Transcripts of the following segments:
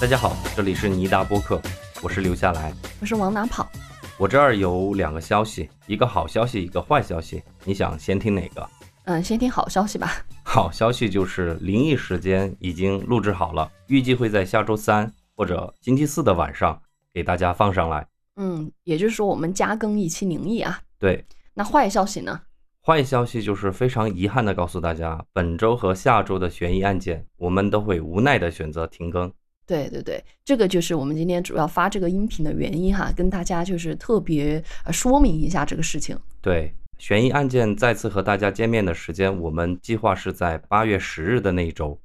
大家好，这里是尼达播客，我是留下来。我是往哪跑？我这儿有两个消息，一个好消息，一个坏消息。你想先听哪个？嗯，先听好消息吧。好消息就是灵异时间已经录制好了，预计会在下周三或者星期四的晚上给大家放上来。嗯，也就是说我们加更一期灵异啊。对，那坏消息呢？坏消息就是非常遗憾的告诉大家，本周和下周的悬疑案件，我们都会无奈的选择停更。对对对，这个就是我们今天主要发这个音频的原因哈，跟大家就是特别呃说明一下这个事情。对，悬疑案件再次和大家见面的时间，我们计划是在八月十日的那一周。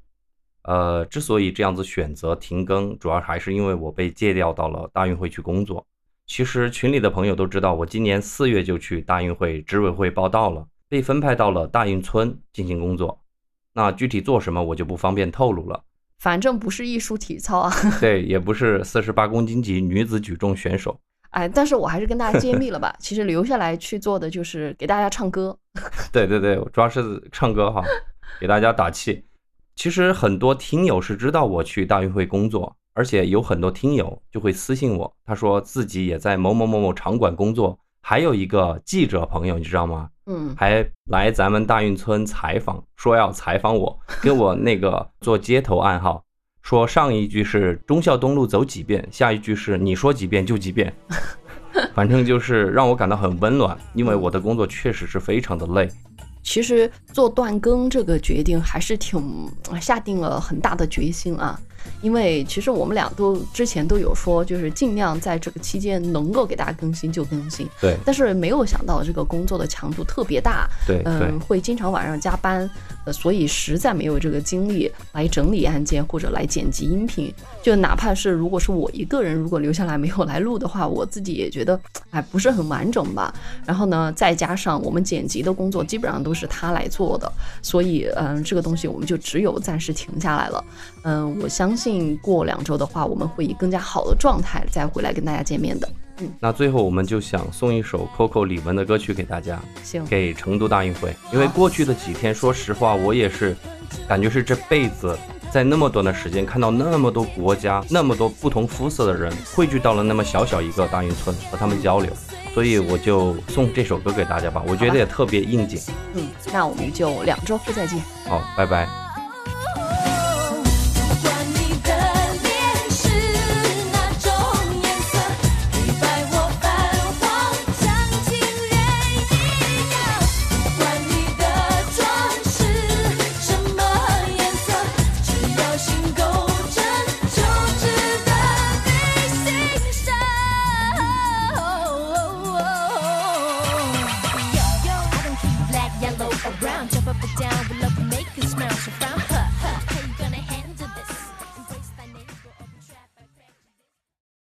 呃，之所以这样子选择停更，主要还是因为我被借调到了大运会去工作。其实群里的朋友都知道，我今年四月就去大运会执委会报道了，被分派到了大运村进行工作。那具体做什么，我就不方便透露了。反正不是艺术体操啊，对，也不是四十八公斤级女子举重选手。哎，但是我还是跟大家揭秘了吧，其实留下来去做的就是给大家唱歌。对 对对，主要是唱歌哈，给大家打气。其实很多听友是知道我去大运会工作。而且有很多听友就会私信我，他说自己也在某某某某场馆工作，还有一个记者朋友，你知道吗？嗯，还来咱们大运村采访，说要采访我，给我那个做街头暗号，说上一句是忠孝东路走几遍，下一句是你说几遍就几遍，反正就是让我感到很温暖，因为我的工作确实是非常的累。其实做断更这个决定还是挺下定了很大的决心啊。因为其实我们俩都之前都有说，就是尽量在这个期间能够给大家更新就更新。对。但是没有想到这个工作的强度特别大。对。嗯，会经常晚上加班，呃，所以实在没有这个精力来整理案件或者来剪辑音频。就哪怕是如果是我一个人，如果留下来没有来录的话，我自己也觉得哎不是很完整吧。然后呢，再加上我们剪辑的工作基本上都是他来做的，所以嗯，这个东西我们就只有暂时停下来了。嗯，我相信。过两周的话，我们会以更加好的状态再回来跟大家见面的。嗯，那最后我们就想送一首 Coco 李玟的歌曲给大家，行，给成都大运会。因为过去的几天，说实话，我也是感觉是这辈子在那么短的时间看到那么多国家、那么多不同肤色的人汇聚到了那么小小一个大运村和他们交流，所以我就送这首歌给大家吧。我觉得也特别应景。嗯，那我们就两周后再见。好，拜拜。